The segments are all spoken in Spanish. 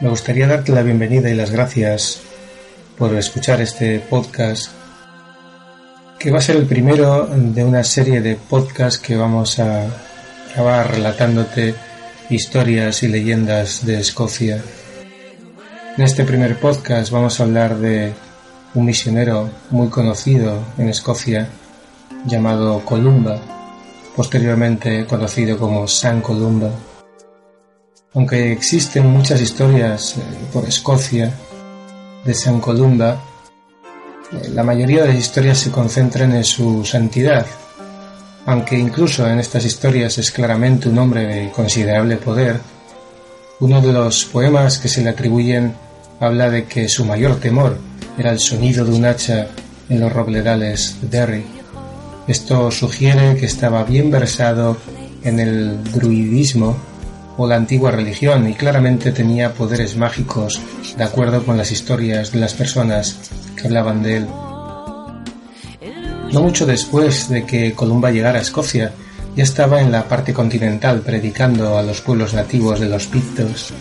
me gustaría darte la bienvenida y las gracias por escuchar este podcast, que va a ser el primero de una serie de podcasts que vamos a grabar relatándote historias y leyendas de Escocia. En este primer podcast vamos a hablar de un misionero muy conocido en Escocia llamado Columba, posteriormente conocido como San Columba. Aunque existen muchas historias eh, por Escocia de San Columba, eh, la mayoría de las historias se concentran en su santidad, aunque incluso en estas historias es claramente un hombre de considerable poder. Uno de los poemas que se le atribuyen habla de que su mayor temor era el sonido de un hacha en los robledales de Derry. Esto sugiere que estaba bien versado en el druidismo o la antigua religión y claramente tenía poderes mágicos de acuerdo con las historias de las personas que hablaban de él. No mucho después de que Columba llegara a Escocia, ya estaba en la parte continental predicando a los pueblos nativos de los Pictos.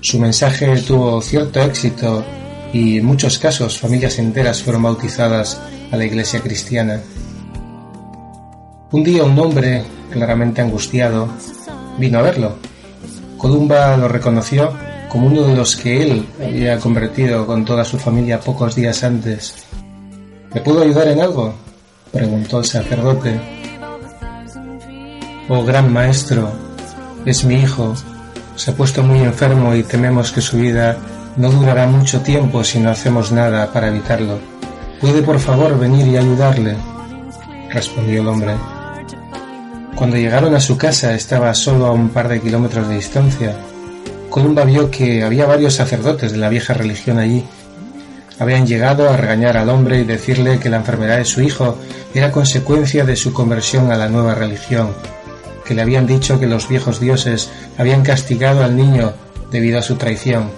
Su mensaje tuvo cierto éxito y en muchos casos familias enteras fueron bautizadas a la iglesia cristiana. Un día un hombre, claramente angustiado, vino a verlo Columba lo reconoció como uno de los que él había convertido con toda su familia pocos días antes. ¿Me puedo ayudar en algo? preguntó el sacerdote. Oh gran maestro, es mi hijo. Se ha puesto muy enfermo y tememos que su vida no durará mucho tiempo si no hacemos nada para evitarlo. ¿Puede por favor venir y ayudarle? respondió el hombre. Cuando llegaron a su casa estaba solo a un par de kilómetros de distancia. Columba vio que había varios sacerdotes de la vieja religión allí. Habían llegado a regañar al hombre y decirle que la enfermedad de su hijo era consecuencia de su conversión a la nueva religión, que le habían dicho que los viejos dioses habían castigado al niño debido a su traición.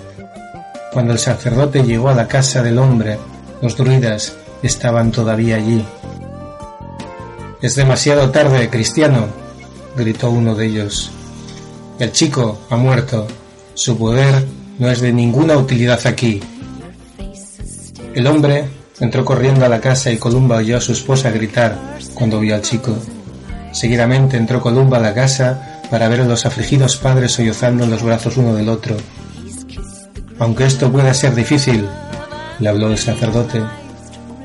Cuando el sacerdote llegó a la casa del hombre, los druidas estaban todavía allí. Es demasiado tarde, cristiano, gritó uno de ellos. El chico ha muerto. Su poder no es de ninguna utilidad aquí. El hombre entró corriendo a la casa y Columba oyó a su esposa gritar cuando vio al chico. Seguidamente entró Columba a la casa para ver a los afligidos padres sollozando en los brazos uno del otro. Aunque esto pueda ser difícil, le habló el sacerdote,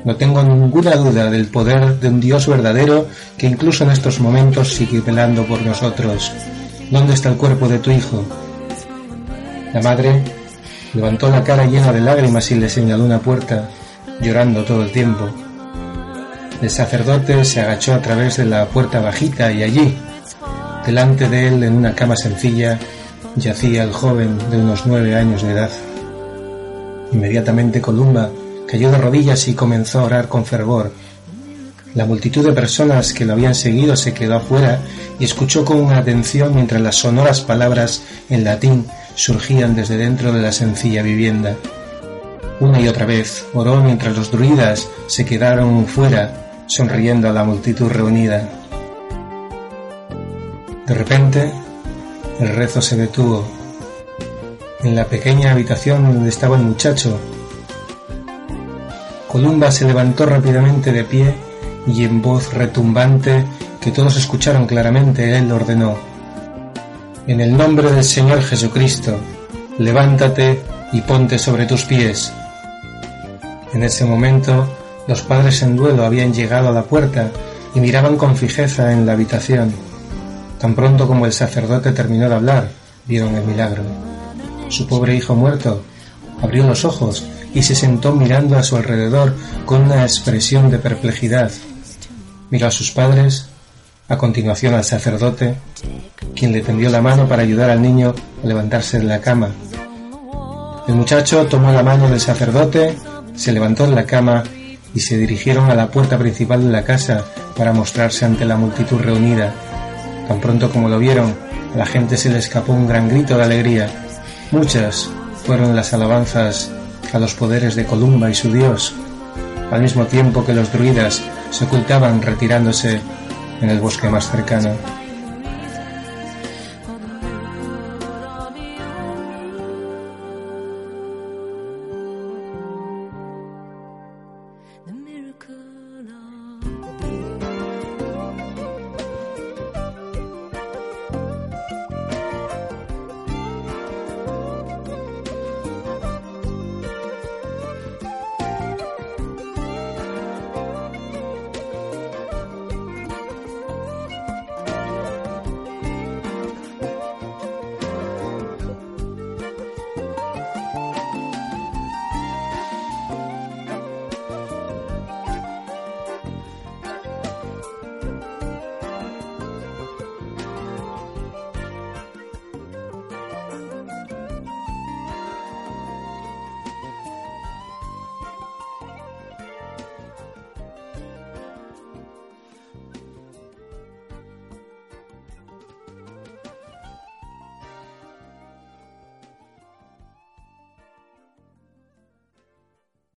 no tengo ninguna duda del poder de un Dios verdadero que incluso en estos momentos sigue velando por nosotros. ¿Dónde está el cuerpo de tu hijo? La madre levantó la cara llena de lágrimas y le señaló una puerta, llorando todo el tiempo. El sacerdote se agachó a través de la puerta bajita y allí, delante de él en una cama sencilla, yacía el joven de unos nueve años de edad. Inmediatamente Columba cayó de rodillas y comenzó a orar con fervor. La multitud de personas que lo habían seguido se quedó afuera y escuchó con atención mientras las sonoras palabras en latín surgían desde dentro de la sencilla vivienda. Una y otra vez oró mientras los druidas se quedaron fuera, sonriendo a la multitud reunida. De repente, el rezo se detuvo. En la pequeña habitación donde estaba el muchacho, Columba se levantó rápidamente de pie y en voz retumbante que todos escucharon claramente, él ordenó, En el nombre del Señor Jesucristo, levántate y ponte sobre tus pies. En ese momento, los padres en duelo habían llegado a la puerta y miraban con fijeza en la habitación. Tan pronto como el sacerdote terminó de hablar, vieron el milagro. Su pobre hijo muerto abrió los ojos y se sentó mirando a su alrededor con una expresión de perplejidad. Miró a sus padres a continuación al sacerdote, quien le tendió la mano para ayudar al niño a levantarse de la cama. El muchacho tomó la mano del sacerdote, se levantó de la cama y se dirigieron a la puerta principal de la casa para mostrarse ante la multitud reunida. Tan pronto como lo vieron, a la gente se le escapó un gran grito de alegría. Muchas fueron las alabanzas a los poderes de Columba y su dios, al mismo tiempo que los druidas se ocultaban retirándose en el bosque más cercano.